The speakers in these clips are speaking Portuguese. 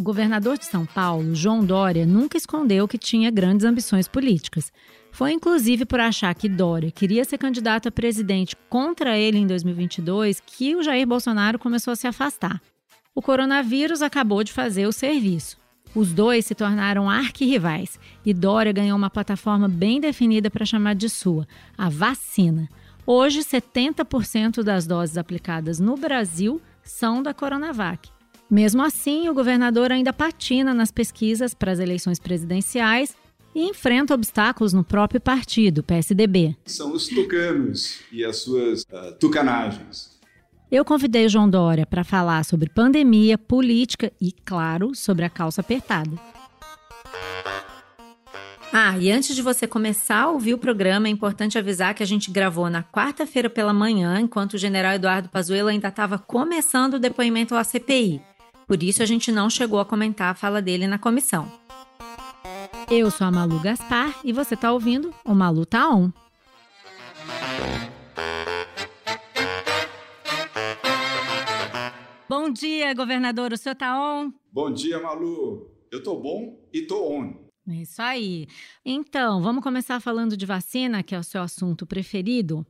O governador de São Paulo, João Dória, nunca escondeu que tinha grandes ambições políticas. Foi inclusive por achar que Dória queria ser candidato a presidente contra ele em 2022 que o Jair Bolsonaro começou a se afastar. O coronavírus acabou de fazer o serviço. Os dois se tornaram arquirrivais e Dória ganhou uma plataforma bem definida para chamar de sua, a vacina. Hoje, 70% das doses aplicadas no Brasil são da Coronavac. Mesmo assim, o governador ainda patina nas pesquisas para as eleições presidenciais e enfrenta obstáculos no próprio partido, PSDB. São os tucanos e as suas uh, tucanagens. Eu convidei João Dória para falar sobre pandemia, política e, claro, sobre a calça apertada. Ah, e antes de você começar a ouvir o programa, é importante avisar que a gente gravou na quarta-feira pela manhã, enquanto o general Eduardo Pazuello ainda estava começando o depoimento à CPI. Por isso a gente não chegou a comentar a fala dele na comissão. Eu sou a Malu Gaspar e você está ouvindo o Malu Tá On. Bom dia, governador. O senhor tá on? Bom dia, Malu. Eu tô bom e tô on. É isso aí. Então, vamos começar falando de vacina, que é o seu assunto preferido.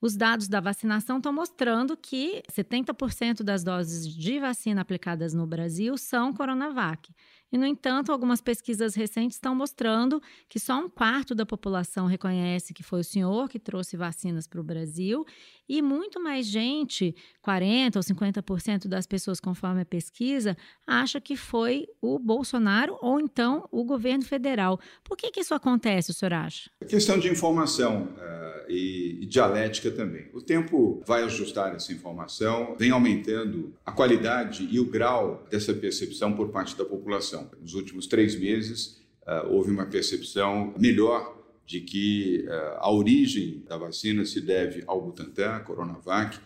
Os dados da vacinação estão mostrando que 70% das doses de vacina aplicadas no Brasil são Coronavac. E, no entanto, algumas pesquisas recentes estão mostrando que só um quarto da população reconhece que foi o senhor que trouxe vacinas para o Brasil e muito mais gente, 40% ou 50% das pessoas, conforme a pesquisa, acha que foi o Bolsonaro ou então o governo federal. Por que, que isso acontece, o senhor acha? A questão de informação uh, e, e dialética também. O tempo vai ajustar essa informação, vem aumentando a qualidade e o grau dessa percepção por parte da população. Nos últimos três meses, uh, houve uma percepção melhor de que uh, a origem da vacina se deve ao Butantan, Coronavac,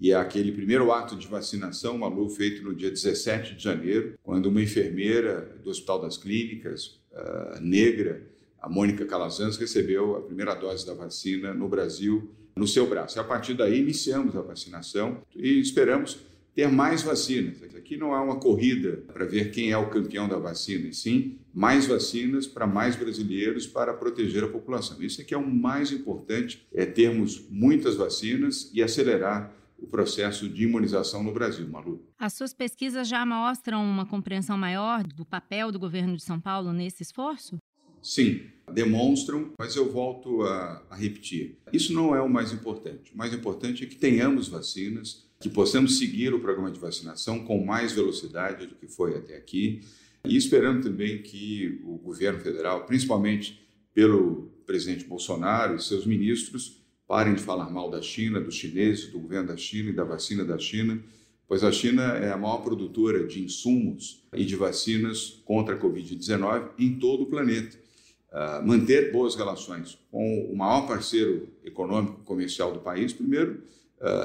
e é aquele primeiro ato de vacinação, Malu, feito no dia 17 de janeiro, quando uma enfermeira do Hospital das Clínicas, uh, negra, a Mônica Calazans, recebeu a primeira dose da vacina no Brasil, no seu braço. E a partir daí, iniciamos a vacinação e esperamos ter mais vacinas. Aqui não há uma corrida para ver quem é o campeão da vacina, e sim mais vacinas para mais brasileiros para proteger a população. Isso aqui é o mais importante, é termos muitas vacinas e acelerar o processo de imunização no Brasil, Malu. As suas pesquisas já mostram uma compreensão maior do papel do governo de São Paulo nesse esforço? Sim, demonstram, mas eu volto a, a repetir. Isso não é o mais importante. O mais importante é que tenhamos vacinas, que possamos seguir o programa de vacinação com mais velocidade do que foi até aqui, e esperando também que o governo federal, principalmente pelo presidente Bolsonaro e seus ministros, parem de falar mal da China, dos chineses, do governo da China e da vacina da China, pois a China é a maior produtora de insumos e de vacinas contra a Covid-19 em todo o planeta. Uh, manter boas relações com o maior parceiro econômico comercial do país, primeiro,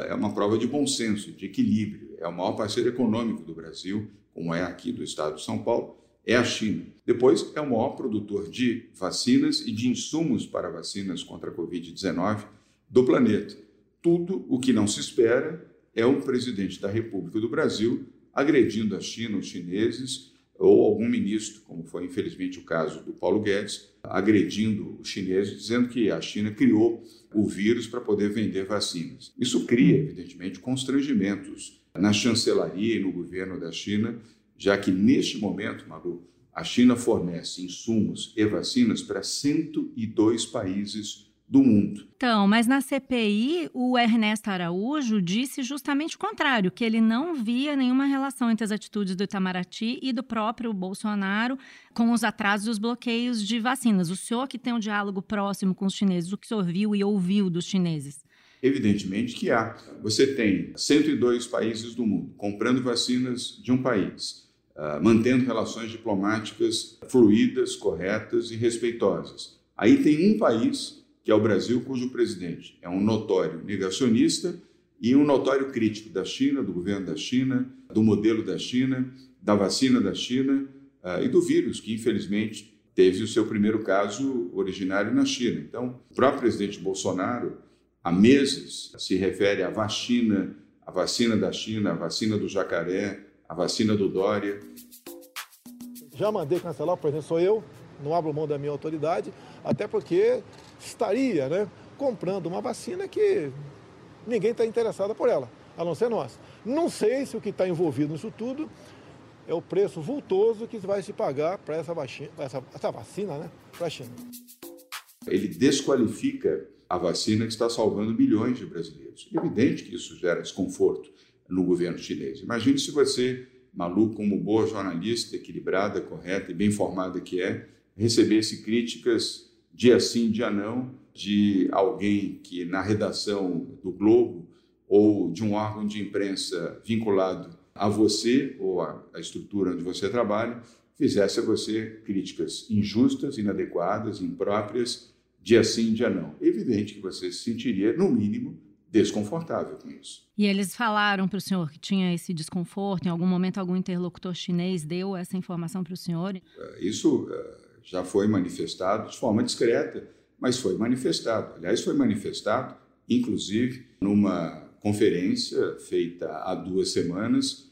é uma prova de bom senso, de equilíbrio. É o maior parceiro econômico do Brasil, como é aqui do estado de São Paulo, é a China. Depois, é o maior produtor de vacinas e de insumos para vacinas contra a Covid-19 do planeta. Tudo o que não se espera é um presidente da República do Brasil agredindo a China, os chineses, ou algum ministro, como foi infelizmente o caso do Paulo Guedes, agredindo os chineses, dizendo que a China criou o vírus para poder vender vacinas. Isso cria, evidentemente, constrangimentos na chancelaria e no governo da China, já que neste momento, Malu, a China fornece insumos e vacinas para 102 países do mundo. Então, mas na CPI, o Ernesto Araújo disse justamente o contrário, que ele não via nenhuma relação entre as atitudes do Itamaraty e do próprio Bolsonaro com os atrasos e os bloqueios de vacinas. O senhor que tem um diálogo próximo com os chineses, o que o senhor viu e ouviu dos chineses? Evidentemente que há. Você tem 102 países do mundo comprando vacinas de um país, uh, mantendo relações diplomáticas fluídas, corretas e respeitosas. Aí tem um país que é o Brasil, cujo presidente é um notório negacionista e um notório crítico da China, do governo da China, do modelo da China, da vacina da China uh, e do vírus, que infelizmente teve o seu primeiro caso originário na China. Então, o próprio presidente Bolsonaro, há meses, se refere à vacina, a vacina da China, a vacina do jacaré, a vacina do Dória. Já mandei cancelar, por exemplo, sou eu, não abro mão da minha autoridade, até porque estaria né, comprando uma vacina que ninguém está interessado por ela, a não ser nós. Não sei se o que está envolvido nisso tudo é o preço vultoso que vai se pagar para essa, essa, essa vacina né, para a China. Ele desqualifica a vacina que está salvando milhões de brasileiros. É evidente que isso gera desconforto no governo chinês. Imagine se você, maluco, como boa jornalista, equilibrada, correta e bem informada que é, recebesse críticas dia sim, dia não, de alguém que na redação do Globo ou de um órgão de imprensa vinculado a você ou à estrutura onde você trabalha, fizesse a você críticas injustas, inadequadas, impróprias, dia sim, dia não. Evidente que você se sentiria, no mínimo, desconfortável com isso. E eles falaram para o senhor que tinha esse desconforto? Em algum momento, algum interlocutor chinês deu essa informação para o senhor? É, isso é, já foi manifestado de forma discreta, mas foi manifestado. Aliás, foi manifestado, inclusive, numa conferência feita há duas semanas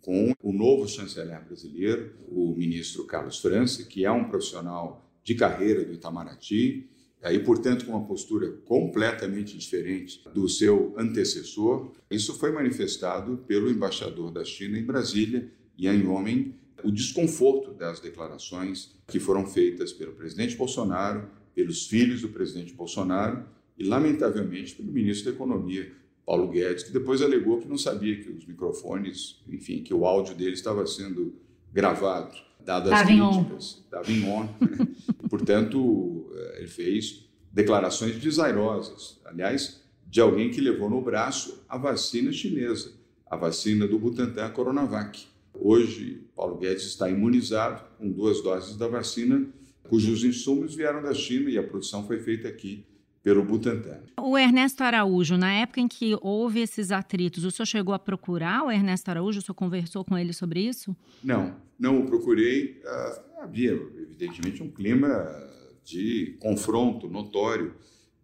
com o novo chanceler brasileiro, o ministro Carlos França, que é um profissional de carreira do Itamaraty, e, portanto, com uma postura completamente diferente do seu antecessor. Isso foi manifestado pelo embaixador da China em Brasília, Yan Homem, o desconforto das declarações que foram feitas pelo presidente Bolsonaro, pelos filhos do presidente Bolsonaro e, lamentavelmente, pelo ministro da Economia, Paulo Guedes, que depois alegou que não sabia que os microfones, enfim, que o áudio dele estava sendo gravado, dado as críticas. Estava em on. Portanto, eh, ele fez declarações desairosas. Aliás, de alguém que levou no braço a vacina chinesa, a vacina do Butantan Coronavac. Hoje, Paulo Guedes está imunizado com duas doses da vacina, cujos insumos vieram da China e a produção foi feita aqui pelo Butantan. O Ernesto Araújo, na época em que houve esses atritos, o senhor chegou a procurar o Ernesto Araújo? O senhor conversou com ele sobre isso? Não, não o procurei. Uh, havia, evidentemente, um clima de confronto notório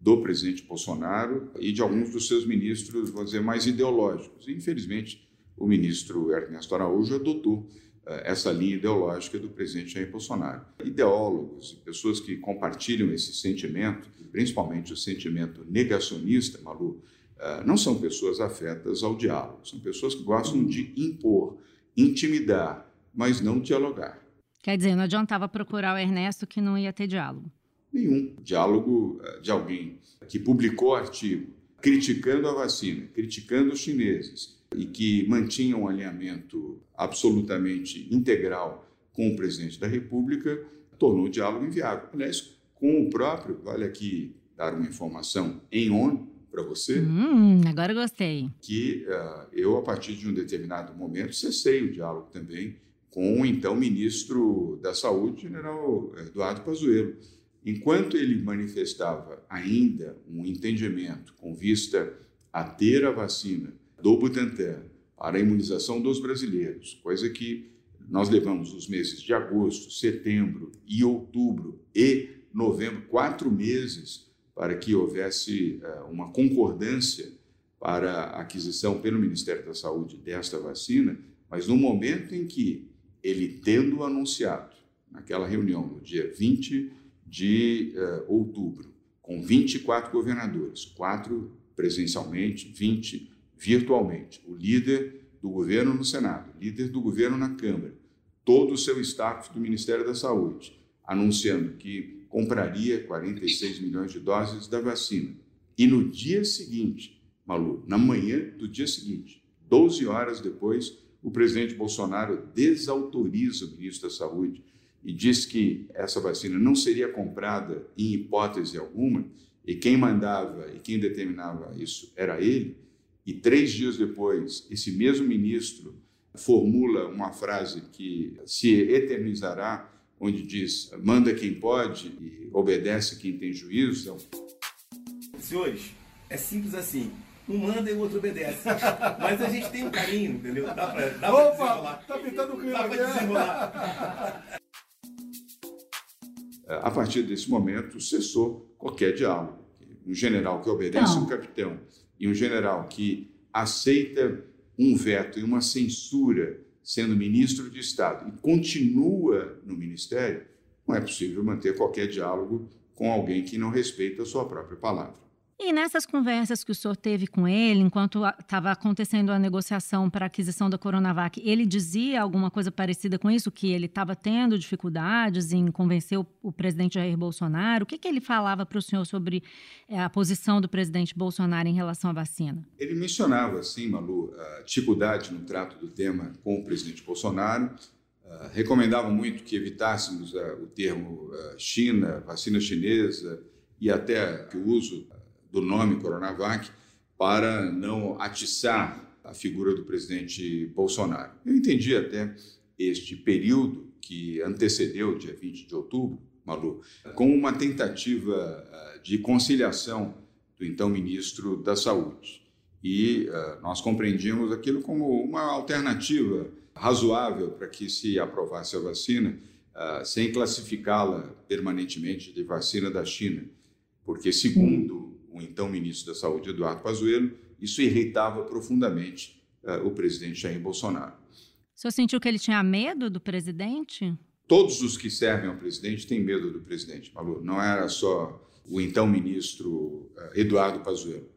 do presidente Bolsonaro e de alguns dos seus ministros, vou dizer, mais ideológicos. Infelizmente, o ministro Ernesto Araújo adotou eh, essa linha ideológica do presidente Jair Bolsonaro. Ideólogos e pessoas que compartilham esse sentimento, principalmente o sentimento negacionista, Malu, eh, não são pessoas afetas ao diálogo, são pessoas que gostam de impor, intimidar, mas não dialogar. Quer dizer, não adiantava procurar o Ernesto que não ia ter diálogo. Nenhum. Diálogo eh, de alguém que publicou artigo criticando a vacina, criticando os chineses, e que mantinha um alinhamento absolutamente integral com o presidente da República, tornou o diálogo inviável. Aliás, com o próprio, vale aqui dar uma informação em ONU para você. Hum, agora gostei. Que uh, eu, a partir de um determinado momento, cessei o diálogo também com o então ministro da Saúde, general Eduardo Pazuello. Enquanto ele manifestava ainda um entendimento com vista a ter a vacina do Butantan para a imunização dos brasileiros, coisa que nós levamos os meses de agosto, setembro e outubro e novembro, quatro meses, para que houvesse uh, uma concordância para a aquisição pelo Ministério da Saúde desta vacina, mas no momento em que ele, tendo anunciado, naquela reunião, no dia 20 de uh, outubro, com 24 governadores, quatro presencialmente, 20 virtualmente, o líder do governo no Senado, líder do governo na Câmara, todo o seu staff do Ministério da Saúde, anunciando que compraria 46 milhões de doses da vacina. E no dia seguinte, Malu, na manhã do dia seguinte, 12 horas depois, o presidente Bolsonaro desautoriza o ministro da Saúde e diz que essa vacina não seria comprada em hipótese alguma, e quem mandava e quem determinava isso era ele, e três dias depois, esse mesmo ministro formula uma frase que se eternizará, onde diz: manda quem pode e obedece quem tem juízo. Senhores, é simples assim. Um manda e o outro obedece. Mas a gente tem um carinho, entendeu? Dá pra, dá Opa, pra desenrolar. Tá pintando o clima Dá pra desenrolar. A partir desse momento, cessou qualquer diálogo. Um general que obedece Não. um capitão e um general que aceita um veto e uma censura sendo ministro de Estado e continua no ministério, não é possível manter qualquer diálogo com alguém que não respeita a sua própria palavra. E nessas conversas que o senhor teve com ele, enquanto estava acontecendo a negociação para a aquisição da Coronavac, ele dizia alguma coisa parecida com isso? Que ele estava tendo dificuldades em convencer o, o, presidente Jair Bolsonaro? O que, que ele falava para o senhor sobre é, a posição do presidente Bolsonaro em relação à vacina? Ele mencionava, sim, Malu, a dificuldade no trato do tema com o presidente Bolsonaro. Uh, recomendava muito que evitássemos uh, o termo uh, China, vacina chinesa e até que o uso do nome Coronavac para não atiçar a figura do presidente Bolsonaro. Eu entendi até este período que antecedeu o dia 20 de outubro, Malu, como uma tentativa ah, de conciliação do então ministro da Saúde. E uh, nós compreendíamos aquilo como uma alternativa razoável para que se aprovasse a vacina, uh, sem classificá-la permanentemente de vacina da China, porque, segundo o então ministro da Saúde, Eduardo Pazuello, isso irritava profundamente uh, o presidente Jair Bolsonaro. O senhor sentiu que ele tinha medo do presidente? Todos os que servem ao presidente têm medo do presidente, Malu. Não era só o então ministro uh, Eduardo Pazuello.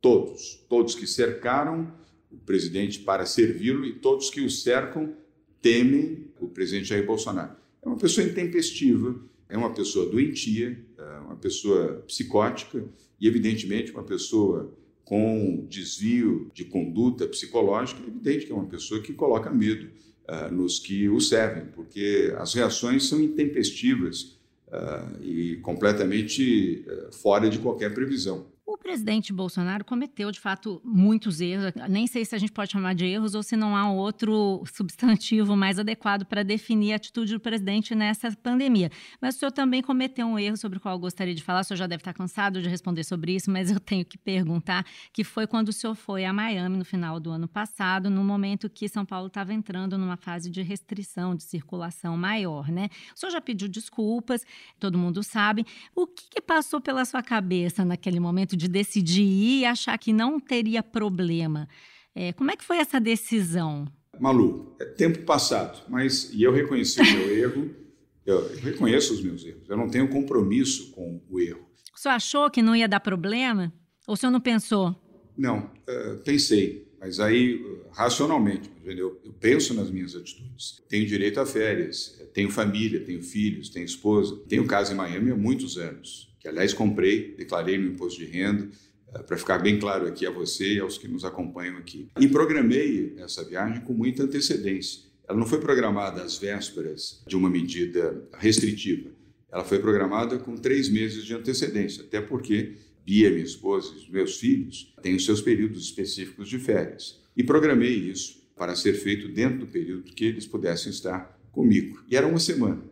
Todos, todos que cercaram o presidente para servi-lo e todos que o cercam temem o presidente Jair Bolsonaro. É uma pessoa intempestiva, é uma pessoa doentia, é uma pessoa psicótica e, evidentemente, uma pessoa com desvio de conduta psicológica, é evidente que é uma pessoa que coloca medo uh, nos que o servem, porque as reações são intempestivas uh, e completamente uh, fora de qualquer previsão. O presidente Bolsonaro cometeu, de fato, muitos erros. Nem sei se a gente pode chamar de erros ou se não há outro substantivo mais adequado para definir a atitude do presidente nessa pandemia. Mas o senhor também cometeu um erro sobre o qual eu gostaria de falar. O senhor já deve estar cansado de responder sobre isso, mas eu tenho que perguntar, que foi quando o senhor foi a Miami no final do ano passado, no momento que São Paulo estava entrando numa fase de restrição de circulação maior, né? O senhor já pediu desculpas, todo mundo sabe. O que, que passou pela sua cabeça naquele momento de decidir ir e achar que não teria problema. É, como é que foi essa decisão? Malu, é tempo passado, mas e eu reconheci o meu erro, eu, reconheço os meus erros, eu não tenho compromisso com o erro. O senhor achou que não ia dar problema? Ou o senhor não pensou? Não, uh, pensei, mas aí, uh, racionalmente, eu, eu penso nas minhas atitudes. Tenho direito a férias, tenho família, tenho filhos, tenho esposa, tenho casa em Miami há muitos anos que aliás comprei, declarei no imposto de renda, eh, para ficar bem claro aqui a você e aos que nos acompanham aqui. E programei essa viagem com muita antecedência. Ela não foi programada às vésperas de uma medida restritiva. Ela foi programada com três meses de antecedência, até porque Bia, minha esposa e meus filhos têm os seus períodos específicos de férias. E programei isso para ser feito dentro do período que eles pudessem estar comigo. E era uma semana.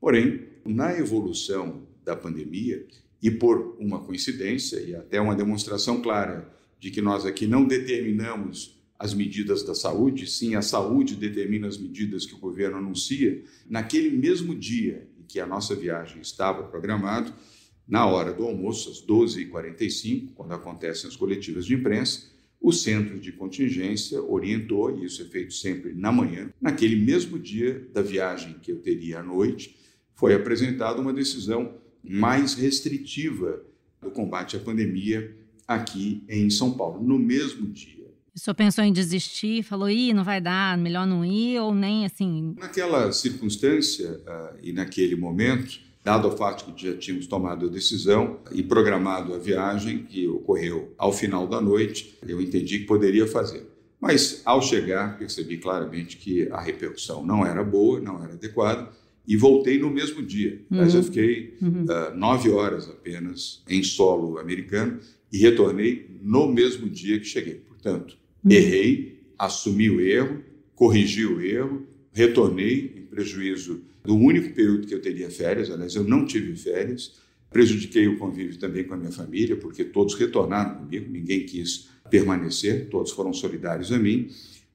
Porém, na evolução da pandemia e por uma coincidência e até uma demonstração clara de que nós aqui não determinamos as medidas da saúde, sim, a saúde determina as medidas que o governo anuncia, naquele mesmo dia em que a nossa viagem estava programado, na hora do almoço, às 12h45, quando acontecem as coletivas de imprensa, o centro de contingência orientou, e isso é feito sempre na manhã, naquele mesmo dia da viagem que eu teria à noite, foi apresentada uma decisão mais restritiva do combate à pandemia aqui em São Paulo, no mesmo dia. O senhor pensou em desistir, falou, ih, não vai dar, melhor não ir, ou nem assim? Naquela circunstância uh, e naquele momento, dado o fato que já tínhamos tomado a decisão e programado a viagem, que ocorreu ao final da noite, eu entendi que poderia fazer. Mas, ao chegar, percebi claramente que a repercussão não era boa, não era adequada, e voltei no mesmo dia. Uhum. Mas eu fiquei uhum. uh, nove horas apenas em solo americano e retornei no mesmo dia que cheguei. Portanto, uhum. errei, assumi o erro, corrigi o erro, retornei em prejuízo do único período que eu teria férias. Aliás, eu não tive férias. Prejudiquei o convívio também com a minha família, porque todos retornaram comigo, ninguém quis permanecer, todos foram solidários a mim.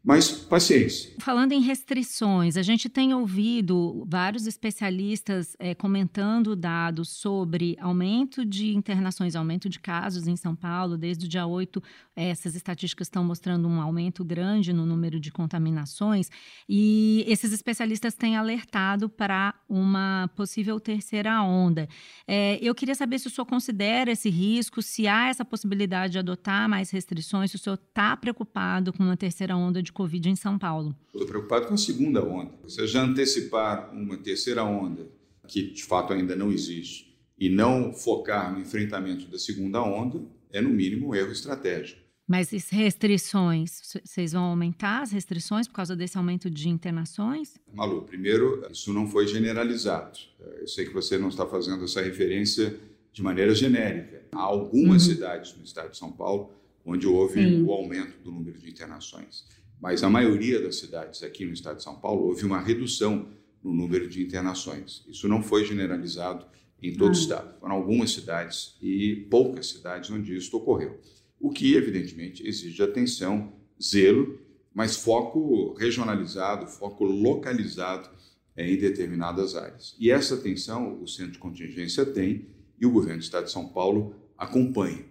Mas paciência. Falando em restrições, a gente tem ouvido vários especialistas é, comentando dados sobre aumento de internações, aumento de casos em São Paulo. Desde o dia 8, essas estatísticas estão mostrando um aumento grande no número de contaminações. E esses especialistas têm alertado para uma possível terceira onda. É, eu queria saber se o senhor considera esse risco, se há essa possibilidade de adotar mais restrições, se o senhor está preocupado com uma terceira onda de Covid em São Paulo? Estou preocupado com a segunda onda. Você já antecipar uma terceira onda, que de fato ainda não existe, e não focar no enfrentamento da segunda onda, é no mínimo um erro estratégico. Mas restrições, vocês vão aumentar as restrições por causa desse aumento de internações? Malu, primeiro, isso não foi generalizado. Eu sei que você não está fazendo essa referência de maneira genérica. Há algumas uhum. cidades no estado de São Paulo onde houve Sim. o aumento do número de internações mas a maioria das cidades aqui no estado de São Paulo houve uma redução no número de internações. Isso não foi generalizado em todo ah. o estado. Foram algumas cidades e poucas cidades onde isso ocorreu. O que, evidentemente, exige atenção, zelo, mas foco regionalizado, foco localizado em determinadas áreas. E essa atenção o Centro de Contingência tem e o governo do estado de São Paulo acompanha.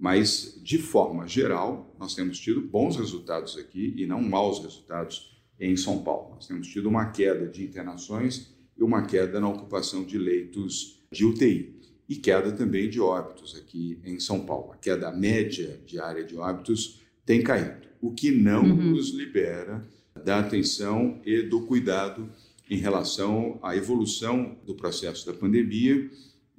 Mas, de forma geral, nós temos tido bons resultados aqui e não maus resultados em São Paulo. Nós temos tido uma queda de internações e uma queda na ocupação de leitos de UTI e queda também de óbitos aqui em São Paulo. A queda média diária de óbitos tem caído, o que não uhum. nos libera da atenção e do cuidado em relação à evolução do processo da pandemia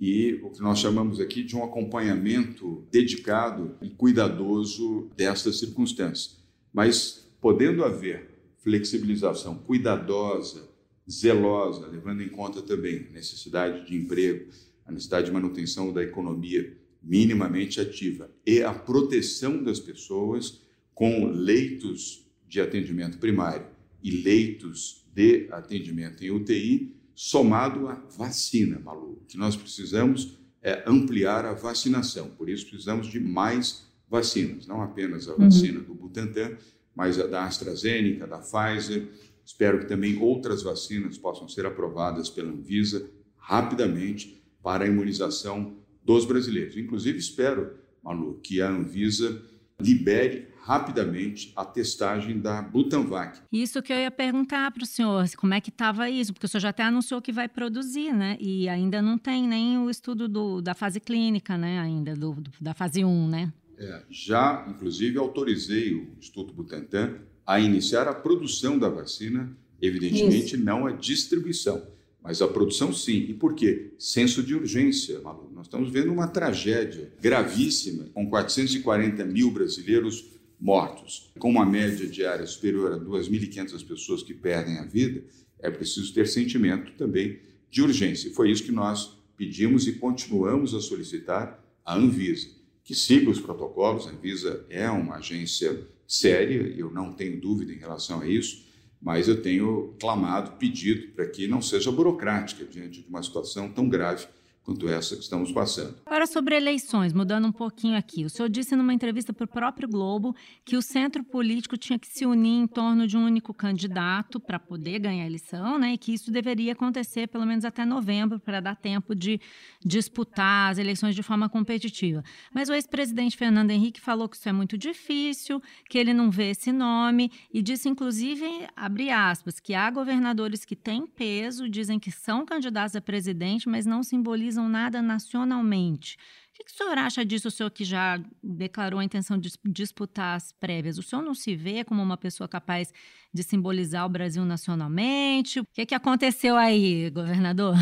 e o que nós chamamos aqui de um acompanhamento dedicado e cuidadoso destas circunstâncias. Mas podendo haver flexibilização cuidadosa, zelosa, levando em conta também a necessidade de emprego, a necessidade de manutenção da economia minimamente ativa e a proteção das pessoas com leitos de atendimento primário e leitos de atendimento em UTI, somado à vacina, Malu. O que nós precisamos é ampliar a vacinação, por isso precisamos de mais vacinas, não apenas a uhum. vacina uhum. do Butantan, mas a da AstraZeneca, da Pfizer. Espero que também outras vacinas possam ser aprovadas pela Anvisa rapidamente para a imunização dos brasileiros. Inclusive, espero, Malu, que a Anvisa libere rapidamente a testagem da Butanvac. Isso que eu ia perguntar para o senhor, como é que estava isso? Porque o senhor já até anunciou que vai produzir, né? E ainda não tem nem o estudo do, da fase clínica, né? Ainda, do, do, da fase 1, né? É, já, inclusive, autorizei o Instituto Butantan a iniciar a produção da vacina, evidentemente isso. não a distribuição. Mas a produção sim. E por quê? Senso de urgência, Malu. Nós estamos vendo uma tragédia gravíssima, com 440 mil brasileiros mortos, com uma média diária superior a 2.500 pessoas que perdem a vida, é preciso ter sentimento também de urgência. Foi isso que nós pedimos e continuamos a solicitar à Anvisa, que siga os protocolos. A Anvisa é uma agência séria, eu não tenho dúvida em relação a isso, mas eu tenho clamado, pedido para que não seja burocrática diante de uma situação tão grave quanto essa que estamos passando. Agora sobre eleições, mudando um pouquinho aqui. O senhor disse numa entrevista para o próprio Globo que o centro político tinha que se unir em torno de um único candidato para poder ganhar a eleição, né? E que isso deveria acontecer pelo menos até novembro para dar tempo de disputar as eleições de forma competitiva. Mas o ex-presidente Fernando Henrique falou que isso é muito difícil, que ele não vê esse nome e disse inclusive, abre aspas, que há governadores que têm peso, dizem que são candidatos a presidente, mas não simbolizam realizam nada nacionalmente. O que o senhor acha disso, o senhor que já declarou a intenção de disputar as prévias? O senhor não se vê como uma pessoa capaz de simbolizar o Brasil nacionalmente? O que, que aconteceu aí, governador?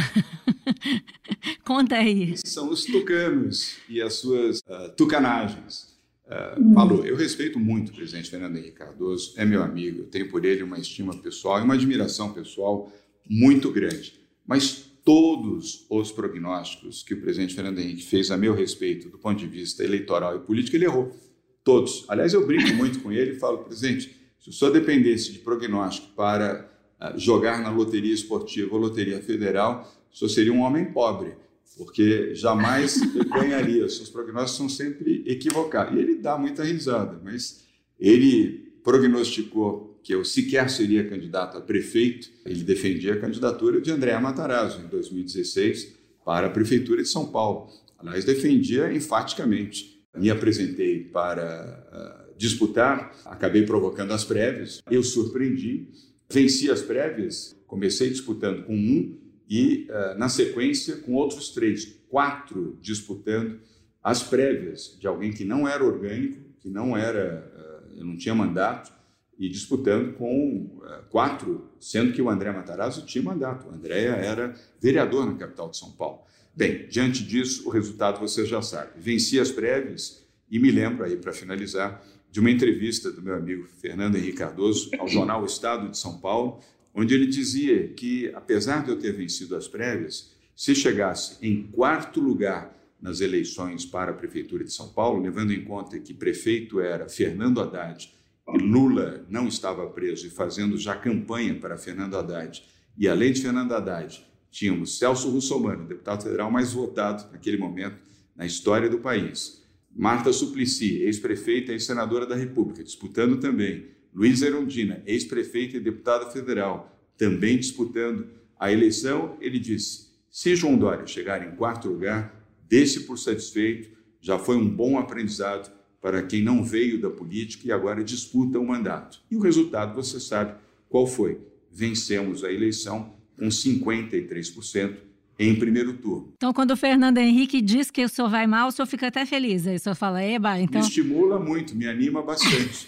Conta aí. São os tucanos e as suas uh, tucanagens. Uh, eu respeito muito o presidente Fernando Henrique Cardoso, é meu amigo, eu tenho por ele uma estima pessoal e uma admiração pessoal muito grande. Mas todos os prognósticos que o presidente Fernando Henrique fez a meu respeito, do ponto de vista eleitoral e político, ele errou. Todos. Aliás, eu brinco muito com ele e falo, presidente, se o senhor dependesse de prognóstico para uh, jogar na loteria esportiva ou loteria federal, o senhor seria um homem pobre, porque jamais ganharia. Os seus prognósticos são sempre equivocados. E ele dá muita risada, mas ele prognosticou que eu sequer seria candidato a prefeito, ele defendia a candidatura de André Matarazzo em 2016 para a prefeitura de São Paulo. Aliás, defendia enfaticamente. Me apresentei para uh, disputar, acabei provocando as prévias, eu surpreendi, venci as prévias, comecei disputando com um e, uh, na sequência, com outros três, quatro disputando as prévias de alguém que não era orgânico, que não era, uh, eu não tinha mandato, e disputando com uh, quatro, sendo que o André Matarazzo tinha mandato. O André era vereador na capital de São Paulo. Bem, diante disso, o resultado você já sabe. Venci as prévias e me lembro aí, para finalizar, de uma entrevista do meu amigo Fernando Henrique Cardoso ao jornal o Estado de São Paulo, onde ele dizia que, apesar de eu ter vencido as prévias, se chegasse em quarto lugar nas eleições para a Prefeitura de São Paulo, levando em conta que prefeito era Fernando Haddad Lula não estava preso e fazendo já campanha para Fernando Haddad, e além de Fernando Haddad, tínhamos Celso Russomano, deputado federal mais votado naquele momento na história do país, Marta Suplicy, ex-prefeita e senadora da República, disputando também, Luiz Erundina, ex-prefeita e deputada federal, também disputando a eleição, ele disse: se João Dória chegar em quarto lugar, desse por satisfeito, já foi um bom aprendizado para quem não veio da política e agora disputa o mandato. E o resultado você sabe qual foi. Vencemos a eleição com 53% em primeiro turno. Então, quando o Fernando Henrique diz que o senhor vai mal, o senhor fica até feliz. Aí o senhor fala, eba, então... Me estimula muito, me anima bastante.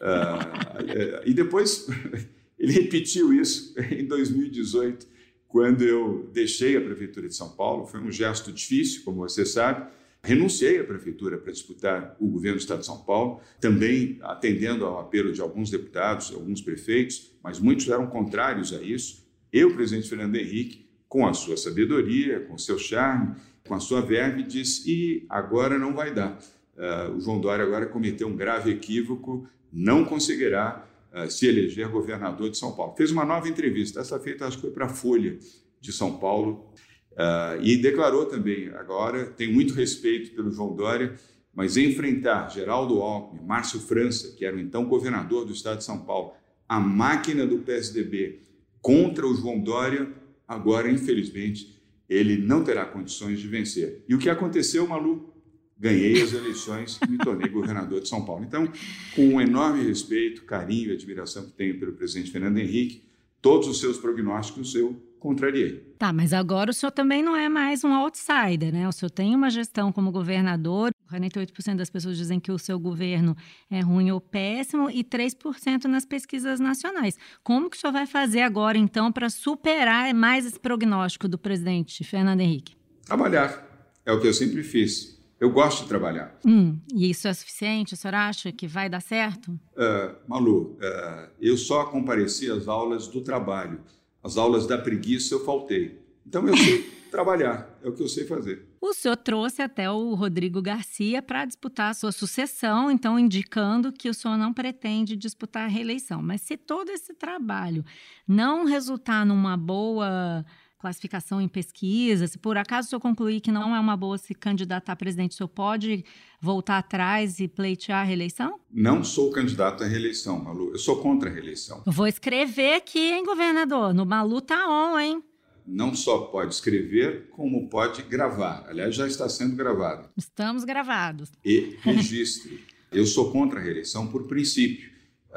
uh, e depois, ele repetiu isso em 2018, quando eu deixei a Prefeitura de São Paulo. Foi um gesto difícil, como você sabe, Renunciei à prefeitura para disputar o governo do Estado de São Paulo, também atendendo ao apelo de alguns deputados, alguns prefeitos, mas muitos eram contrários a isso. Eu, presidente Fernando Henrique, com a sua sabedoria, com o seu charme, com a sua verve, disse: e agora não vai dar. Uh, o João Dória agora cometeu um grave equívoco, não conseguirá uh, se eleger governador de São Paulo. Fez uma nova entrevista, essa feita acho que foi para a Folha de São Paulo, Uh, e declarou também, agora, tem muito respeito pelo João Dória, mas enfrentar Geraldo Alckmin, Márcio França, que era o então governador do estado de São Paulo, a máquina do PSDB contra o João Dória, agora, infelizmente, ele não terá condições de vencer. E o que aconteceu, Malu? Ganhei as eleições e me tornei governador de São Paulo. Então, com um enorme respeito, carinho e admiração que tenho pelo presidente Fernando Henrique, todos os seus prognósticos eu contrariei. Tá, mas agora o senhor também não é mais um outsider, né? O senhor tem uma gestão como governador, 48% das pessoas dizem que o seu governo é ruim ou péssimo e 3% nas pesquisas nacionais. Como que o senhor vai fazer agora, então, para superar mais esse prognóstico do presidente Fernando Henrique? Trabalhar. É o que eu sempre fiz. Eu gosto de trabalhar. Hum, e isso é suficiente? O senhor acha que vai dar certo? Uh, Malu, uh, eu só compareci às aulas do trabalho as aulas da preguiça eu faltei. Então eu sei trabalhar, é o que eu sei fazer. O senhor trouxe até o Rodrigo Garcia para disputar a sua sucessão, então indicando que o senhor não pretende disputar a reeleição. Mas se todo esse trabalho não resultar numa boa classificação em pesquisa, se por acaso o senhor concluir que não é uma boa se candidatar a presidente, o senhor pode voltar atrás e pleitear a reeleição? Não sou candidato à reeleição, Malu. Eu sou contra a reeleição. vou escrever aqui, hein, governador? No Malu tá on, hein? Não só pode escrever, como pode gravar. Aliás, já está sendo gravado. Estamos gravados. E registre. Eu sou contra a reeleição por princípio.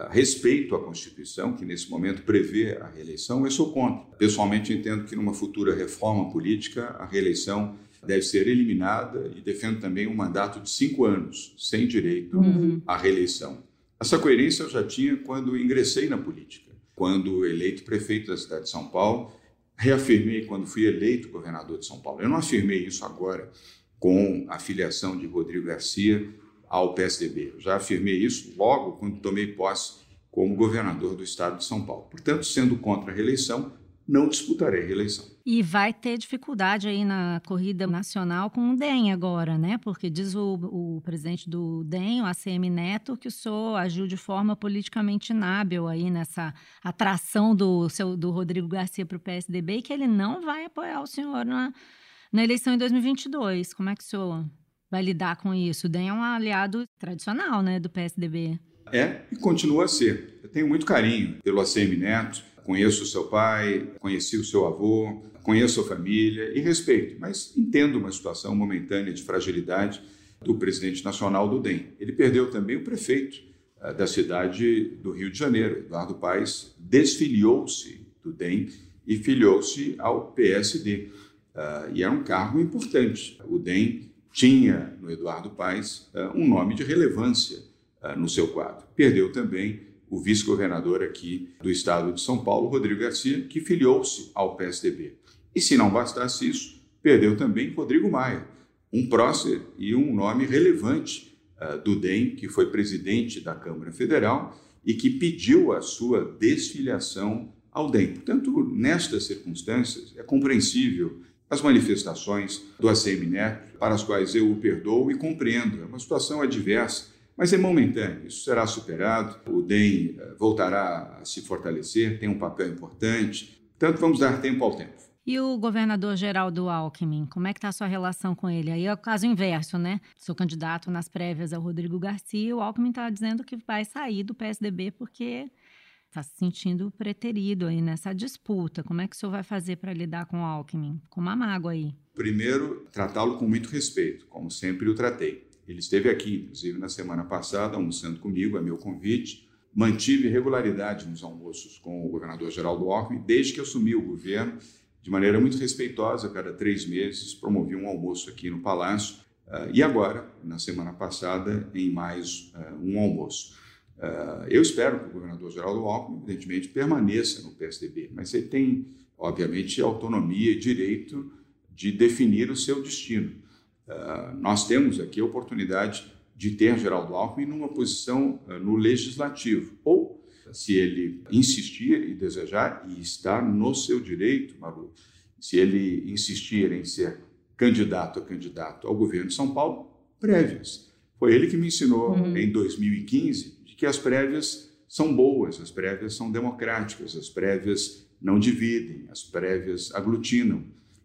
Respeito à Constituição, que nesse momento prevê a reeleição, eu sou contra. Pessoalmente, entendo que numa futura reforma política, a reeleição deve ser eliminada e defendo também um mandato de cinco anos, sem direito uhum. à reeleição. Essa coerência eu já tinha quando ingressei na política. Quando eleito prefeito da cidade de São Paulo, reafirmei quando fui eleito governador de São Paulo. Eu não afirmei isso agora com a filiação de Rodrigo Garcia ao PSDB. Eu já afirmei isso logo quando tomei posse como governador do estado de São Paulo. Portanto, sendo contra a reeleição, não disputarei a reeleição. E vai ter dificuldade aí na corrida nacional com o DEM agora, né? Porque diz o, o presidente do DEM, o ACM Neto, que o senhor agiu de forma politicamente inábil aí nessa atração do, seu, do Rodrigo Garcia para o PSDB e que ele não vai apoiar o senhor na, na eleição em 2022. Como é que o senhor vai lidar com isso? O DEM é um aliado tradicional, né, do PSDB. É e continua a ser. Eu tenho muito carinho pelo ACM Neto, conheço o seu pai, conheci o seu avô, conheço a família e respeito, mas entendo uma situação momentânea de fragilidade do presidente nacional do DEM. Ele perdeu também o prefeito uh, da cidade do Rio de Janeiro, Eduardo Paes, desfiliou-se do DEM e filiou-se ao PSD. Ah, e era um cargo importante. O DEM tinha no Eduardo Paes uh, um nome de relevância no seu quadro. Perdeu também o vice-governador aqui do estado de São Paulo, Rodrigo Garcia, que filiou-se ao PSDB. E se não bastasse isso, perdeu também Rodrigo Maia, um prócer e um nome relevante uh, do DEM, que foi presidente da Câmara Federal e que pediu a sua desfiliação ao DEM. Portanto, nestas circunstâncias, é compreensível as manifestações do ACM Neto, para as quais eu o perdoo e compreendo. É uma situação adversa mas é momentâneo, isso será superado, o DEM eh, voltará a se fortalecer, tem um papel importante, portanto, vamos dar tempo ao tempo. E o governador Geraldo Alckmin, como é que está a sua relação com ele? Aí é o caso inverso, né? Sou candidato nas prévias ao Rodrigo Garcia, o Alckmin está dizendo que vai sair do PSDB porque está se sentindo preterido aí nessa disputa. Como é que o senhor vai fazer para lidar com o Alckmin? Com uma mágoa aí. Primeiro, tratá-lo com muito respeito, como sempre o tratei. Ele esteve aqui, inclusive, na semana passada, almoçando comigo, a meu convite. Mantive regularidade nos almoços com o governador Geraldo Alckmin, desde que assumi o governo, de maneira muito respeitosa, cada três meses, promovi um almoço aqui no Palácio. Uh, e agora, na semana passada, em mais uh, um almoço. Uh, eu espero que o governador Geraldo Alckmin, evidentemente, permaneça no PSDB, mas ele tem, obviamente, autonomia e direito de definir o seu destino. Ah, nós temos aqui a oportunidade de ter Geraldo Alckmin numa posição uh, no legislativo, ou, se ele insistir e desejar, e está no seu direito, Maru, se ele insistir em ser candidato a candidato ao governo de São Paulo, prévias. Foi ele que me ensinou uhum. em 2015 de que as prévias são boas, as prévias são democráticas, as prévias não dividem, as prévias aglutinam.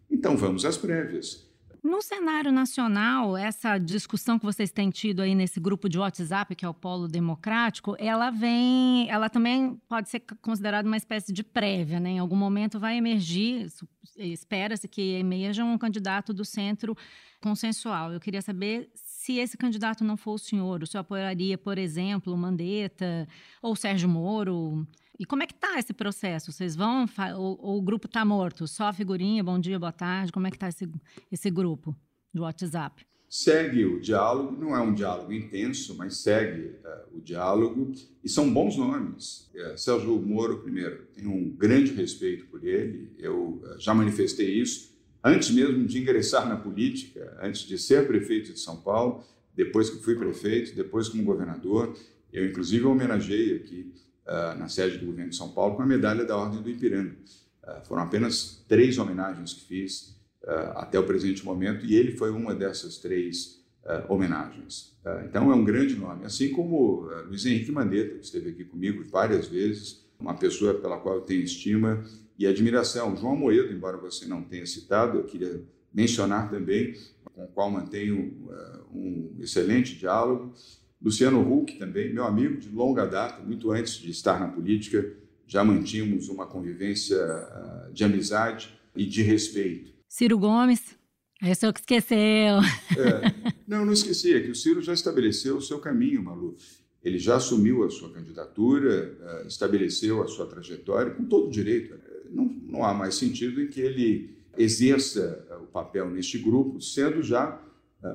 Então vamos às prévias. No cenário nacional, essa discussão que vocês têm tido aí nesse grupo de WhatsApp, que é o Polo Democrático, ela vem, ela também pode ser considerada uma espécie de prévia, né? Em algum momento vai emergir, espera-se que emerja um candidato do centro consensual. Eu queria saber se esse candidato não for o senhor, o senhor apoiaria, por exemplo, o Mandetta ou o Sérgio Moro? E como é que está esse processo? Vocês vão ou, o grupo está morto? Só a figurinha, bom dia, boa tarde. Como é que está esse, esse grupo do WhatsApp? Segue o diálogo, não é um diálogo intenso, mas segue uh, o diálogo e são bons nomes. Uh, Sérgio Moro, primeiro, tenho um grande respeito por ele, eu uh, já manifestei isso antes mesmo de ingressar na política, antes de ser prefeito de São Paulo, depois que fui prefeito, depois como governador. Eu, inclusive, homenageei aqui uh, na sede do governo de São Paulo com a medalha da Ordem do Ipiranga. Uh, foram apenas três homenagens que fiz uh, até o presente momento e ele foi uma dessas três homenagens. então é um grande nome, assim como Luiz Henrique Mandetta, que esteve aqui comigo várias vezes, uma pessoa pela qual eu tenho estima e admiração. João Moedo, embora você não tenha citado, eu queria mencionar também, com o qual mantenho um excelente diálogo, Luciano Huck também, meu amigo de longa data, muito antes de estar na política, já mantínhamos uma convivência ah, de amizade e de respeito. Ciro Gomes, aí o senhor que esqueceu. É, não, não esqueci, é que o Ciro já estabeleceu o seu caminho, Malu. Ele já assumiu a sua candidatura, ah, estabeleceu a sua trajetória com todo direito. Não, não há mais sentido em que ele exerça o papel neste grupo, sendo já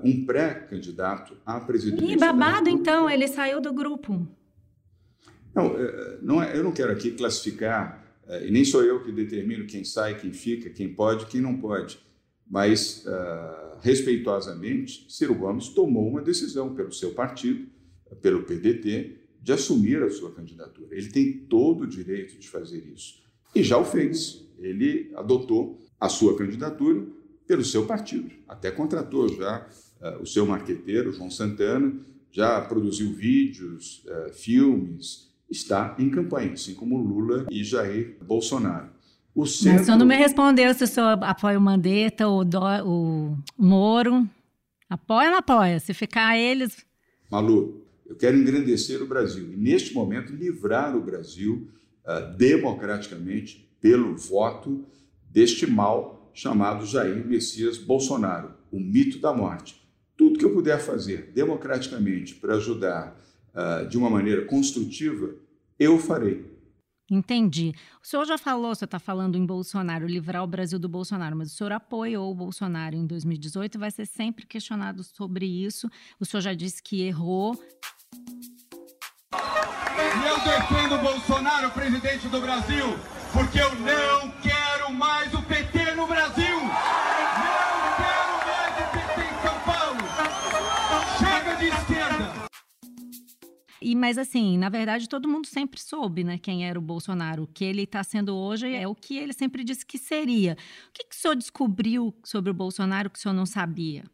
um pré-candidato à presidência. E babado, então, ele saiu do grupo. Não, é, não é, eu não quero aqui classificar, é, e nem sou eu que determino quem sai, quem fica, quem pode, quem não pode. Mas, uh, respeitosamente, Ciro Gomes tomou uma decisão pelo seu partido, pelo PDT, de assumir a sua candidatura. Ele tem todo o direito de fazer isso. E já o fez. Ele adotou a sua candidatura pelo seu partido. Até contratou já uh, o seu marqueteiro, João Santana, já produziu vídeos, uh, filmes, está em campanha, assim como Lula e Jair Bolsonaro. O centro... Mas o senhor não me respondeu se o senhor apoia o Mandetta, o, Do... o Moro. Apoia ou não apoia? Se ficar eles. Malu, Eu quero engrandecer o Brasil e, neste momento, livrar o Brasil uh, democraticamente pelo voto deste mal chamado Jair Messias Bolsonaro, o mito da morte. Tudo que eu puder fazer democraticamente para ajudar uh, de uma maneira construtiva, eu farei. Entendi. O senhor já falou, você está falando em Bolsonaro, livrar o Brasil do Bolsonaro, mas o senhor apoiou o Bolsonaro em 2018 e vai ser sempre questionado sobre isso. O senhor já disse que errou. Eu defendo o Bolsonaro, presidente do Brasil, porque eu não quero mais o PT no Brasil. E, mas assim, na verdade, todo mundo sempre soube, né, quem era o Bolsonaro. O que ele está sendo hoje é o que ele sempre disse que seria. O que, que o senhor descobriu sobre o Bolsonaro que o senhor não sabia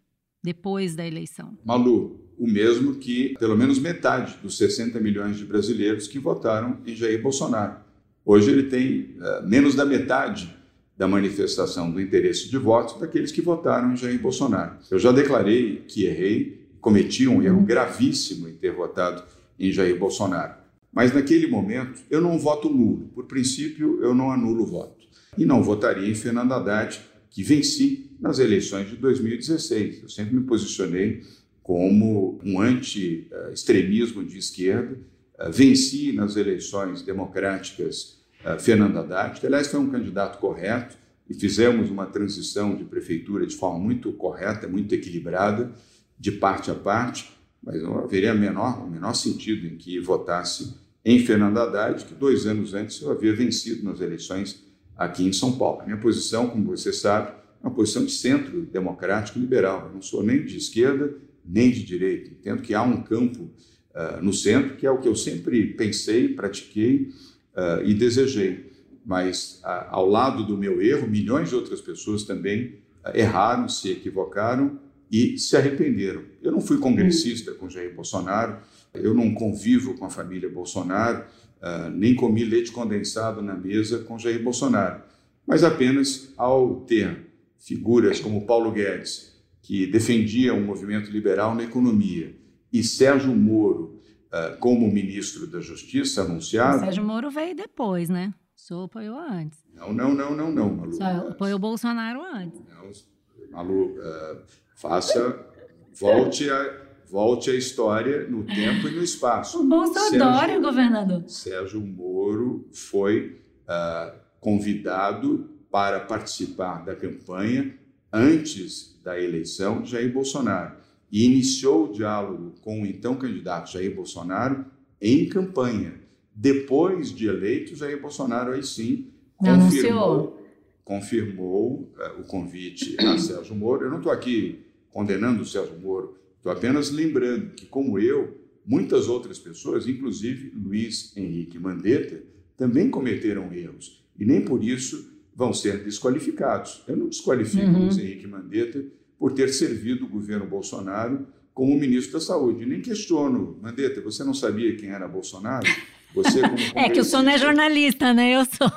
depois da eleição? Malu, o mesmo que pelo menos metade dos 60 milhões de brasileiros que votaram em Jair Bolsonaro. Hoje ele tem uh, menos da metade da manifestação do interesse de votos daqueles que votaram em Jair Bolsonaro. Eu já declarei que errei, cometi um erro gravíssimo em ter votado em Jair Bolsonaro. Mas naquele momento eu não voto nulo. Por princípio, eu não anulo o voto. E não votaria em Fernando Haddad, que venci nas eleições de 2016. Eu sempre me posicionei como um anti-extremismo de esquerda. Venci nas eleições democráticas Fernando Haddad, que aliás foi um candidato correto, e fizemos uma transição de prefeitura de forma muito correta, muito equilibrada, de parte a parte mas não haveria menor, o menor sentido em que votasse em Fernando Haddad, que dois anos antes eu havia vencido nas eleições aqui em São Paulo. A minha posição, como você sabe, uma posição de centro democrático liberal. Eu não sou nem de esquerda nem de direita. Entendo que há um campo uh, no centro que é o que eu sempre pensei, pratiquei uh, e desejei. Mas uh, ao lado do meu erro, milhões de outras pessoas também erraram, se equivocaram e se arrependeram. Eu não fui congressista com Jair Bolsonaro, eu não convivo com a família Bolsonaro, nem comi leite condensado na mesa com Jair Bolsonaro, mas apenas ao ter figuras como Paulo Guedes, que defendia um movimento liberal na economia, e Sérgio Moro, uh, como ministro da Justiça anunciado. Sérgio Moro veio depois, né? O senhor apoiou antes. Não, não, não, não, não, Malu. Só apoiou o Bolsonaro antes. Não, Malu, uh, Faça, volte a, volte a história no tempo e no espaço. O Bolsonaro, governador. Sérgio Moro foi uh, convidado para participar da campanha antes da eleição de Jair Bolsonaro e iniciou o diálogo com o então candidato Jair Bolsonaro em campanha. Depois de eleito, Jair Bolsonaro aí sim confirmou, confirmou uh, o convite a Sérgio Moro. Eu não estou aqui condenando o Sérgio Moro. Estou apenas lembrando que, como eu, muitas outras pessoas, inclusive Luiz Henrique Mandetta, também cometeram erros e nem por isso vão ser desqualificados. Eu não desqualifico uhum. Luiz Henrique Mandetta por ter servido o governo Bolsonaro como ministro da Saúde. Nem questiono, Mandetta, você não sabia quem era Bolsonaro? Você como É que o senhor não é jornalista, né? Eu sou.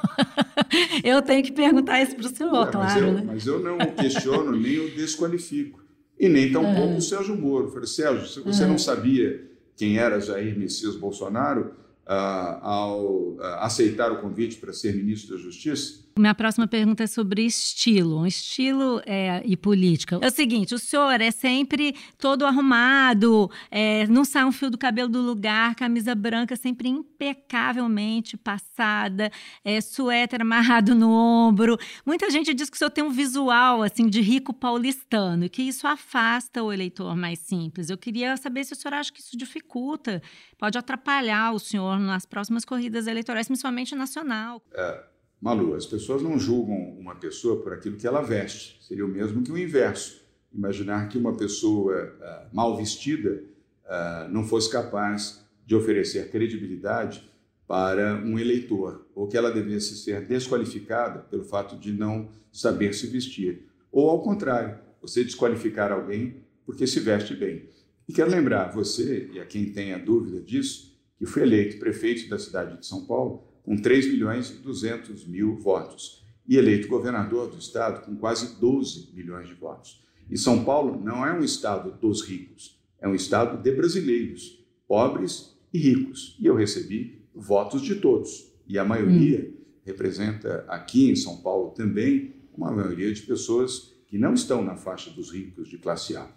eu tenho que perguntar isso para o senhor, é, claro. Mas eu, né? mas eu não questiono nem o desqualifico e nem tampouco uhum. o Sérgio Moro. Eu falei, Sérgio, se você uhum. não sabia quem era Jair Messias Bolsonaro uh, ao uh, aceitar o convite para ser ministro da Justiça, minha próxima pergunta é sobre estilo, estilo é, e política. É o seguinte, o senhor é sempre todo arrumado, é, não sai um fio do cabelo do lugar, camisa branca sempre impecavelmente passada, é, suéter amarrado no ombro. Muita gente diz que o senhor tem um visual assim de rico paulistano e que isso afasta o eleitor mais simples. Eu queria saber se o senhor acha que isso dificulta, pode atrapalhar o senhor nas próximas corridas eleitorais, principalmente nacional. É Malu, as pessoas não julgam uma pessoa por aquilo que ela veste. Seria o mesmo que o inverso. Imaginar que uma pessoa uh, mal vestida uh, não fosse capaz de oferecer credibilidade para um eleitor, ou que ela devesse ser desqualificada pelo fato de não saber se vestir. Ou ao contrário, você desqualificar alguém porque se veste bem. E quero lembrar você, e a quem tenha dúvida disso, que fui eleito prefeito da cidade de São Paulo com 3 milhões e 200 mil votos, e eleito governador do estado com quase 12 milhões de votos. E São Paulo não é um estado dos ricos, é um estado de brasileiros. pobres e ricos. E eu recebi votos de todos. E a maioria hum. representa aqui em São Paulo também uma maioria de pessoas que não estão na faixa dos ricos de classe A.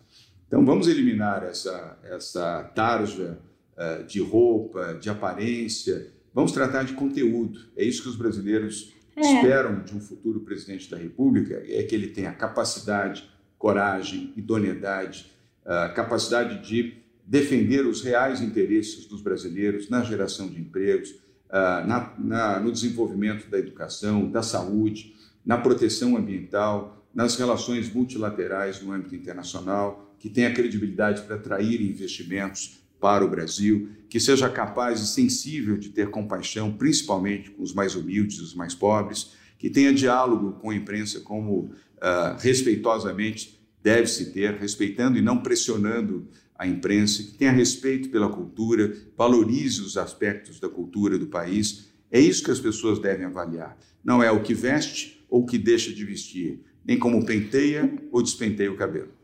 Então vamos eliminar essa, essa tarja uh, de roupa, de aparência. Vamos tratar de conteúdo. É isso que os brasileiros é. esperam de um futuro presidente da República, é que ele tenha capacidade, coragem, idoneidade, uh, capacidade de defender os reais interesses dos brasileiros na geração de empregos, uh, na, na, no desenvolvimento da educação, da saúde, na proteção ambiental, nas relações multilaterais no âmbito internacional, que tenha credibilidade para atrair investimentos para o Brasil, que seja capaz e sensível de ter compaixão, principalmente com os mais humildes, os mais pobres, que tenha diálogo com a imprensa como uh, respeitosamente deve-se ter, respeitando e não pressionando a imprensa, que tenha respeito pela cultura, valorize os aspectos da cultura do país. É isso que as pessoas devem avaliar. Não é o que veste ou o que deixa de vestir, nem como penteia ou despenteia o cabelo.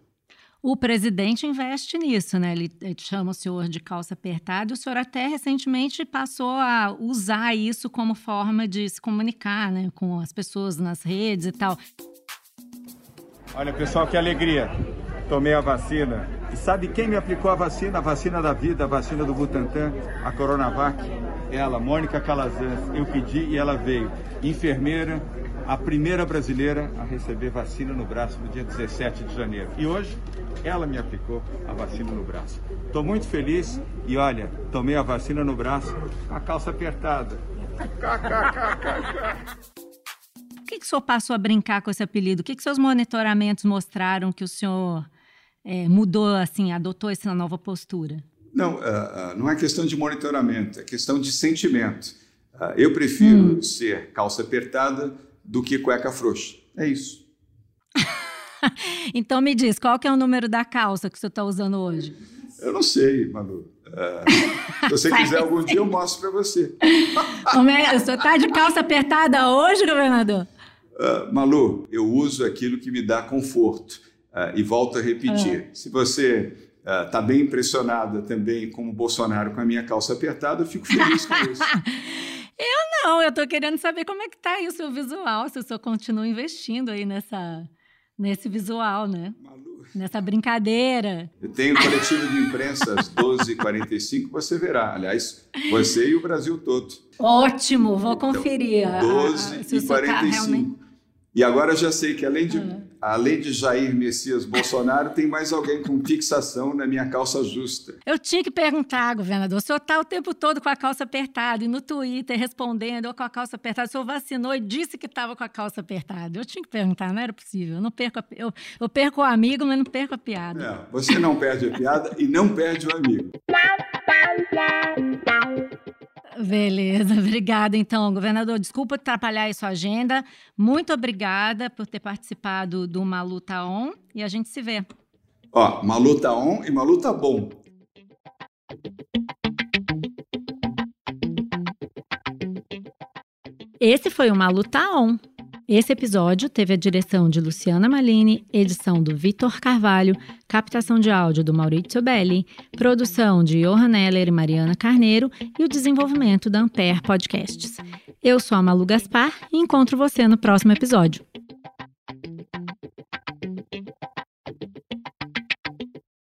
O presidente investe nisso, né? Ele, chama o senhor de calça apertada e o senhor até recentemente passou a usar isso como forma de se comunicar né, com as pessoas nas redes e tal. Olha, pessoal, que alegria. Tomei a vacina. E sabe quem me aplicou a vacina? A vacina da vida, a vacina do Butantan, a Coronavac. Ela, Mônica Calazans. Eu pedi e ela veio. Enfermeira, a primeira brasileira a receber vacina no braço no dia 17 de janeiro. E hoje ela me aplicou a vacina no braço. Estou muito feliz e olha, tomei a vacina no braço com a calça apertada. Por que, que o senhor passou a brincar com esse apelido? O que, que seus monitoramentos mostraram que o senhor é, mudou, assim, adotou essa nova postura? Não, uh, uh, não é questão de monitoramento, é questão de sentimento. Uh, eu prefiro hum. ser calça apertada do que cueca frouxa. É isso. então me diz, qual que é o número da calça que você está usando hoje? Eu não sei, Manu. Uh, se você quiser algum dia, eu mostro para você. o senhor está de calça apertada hoje, governador? Uh, Malu, eu uso aquilo que me dá conforto. Uh, e volto a repetir: se você está bem impressionada também, como Bolsonaro, com a minha calça apertada, eu fico feliz com isso. eu não, eu estou querendo saber como é que está aí o seu visual, se o senhor continua investindo aí nessa, nesse visual, né? Malu. Nessa brincadeira. Eu tenho coletivo de imprensa às 12h45, você verá. Aliás, você e o Brasil todo. Ótimo, vou então, conferir. 12h45. E agora já sei que além de, uhum. além de Jair Messias Bolsonaro, tem mais alguém com fixação na minha calça justa. Eu tinha que perguntar, governador, o senhor está o tempo todo com a calça apertada e no Twitter respondendo ou com a calça apertada. O senhor vacinou e disse que estava com a calça apertada. Eu tinha que perguntar, não era possível. Eu, não perco a, eu, eu perco o amigo, mas não perco a piada. É, você não perde a piada e não perde o amigo. Beleza, obrigada. Então, governador, desculpa atrapalhar aí sua agenda. Muito obrigada por ter participado do Malu Tá On e a gente se vê. Ó, Malu Tá On e Malu Tá Bom. Esse foi o Malu Tá On. Esse episódio teve a direção de Luciana Malini, edição do Vitor Carvalho, captação de áudio do Maurício Belli, produção de Johan Heller e Mariana Carneiro e o desenvolvimento da Ampere Podcasts. Eu sou a Malu Gaspar e encontro você no próximo episódio.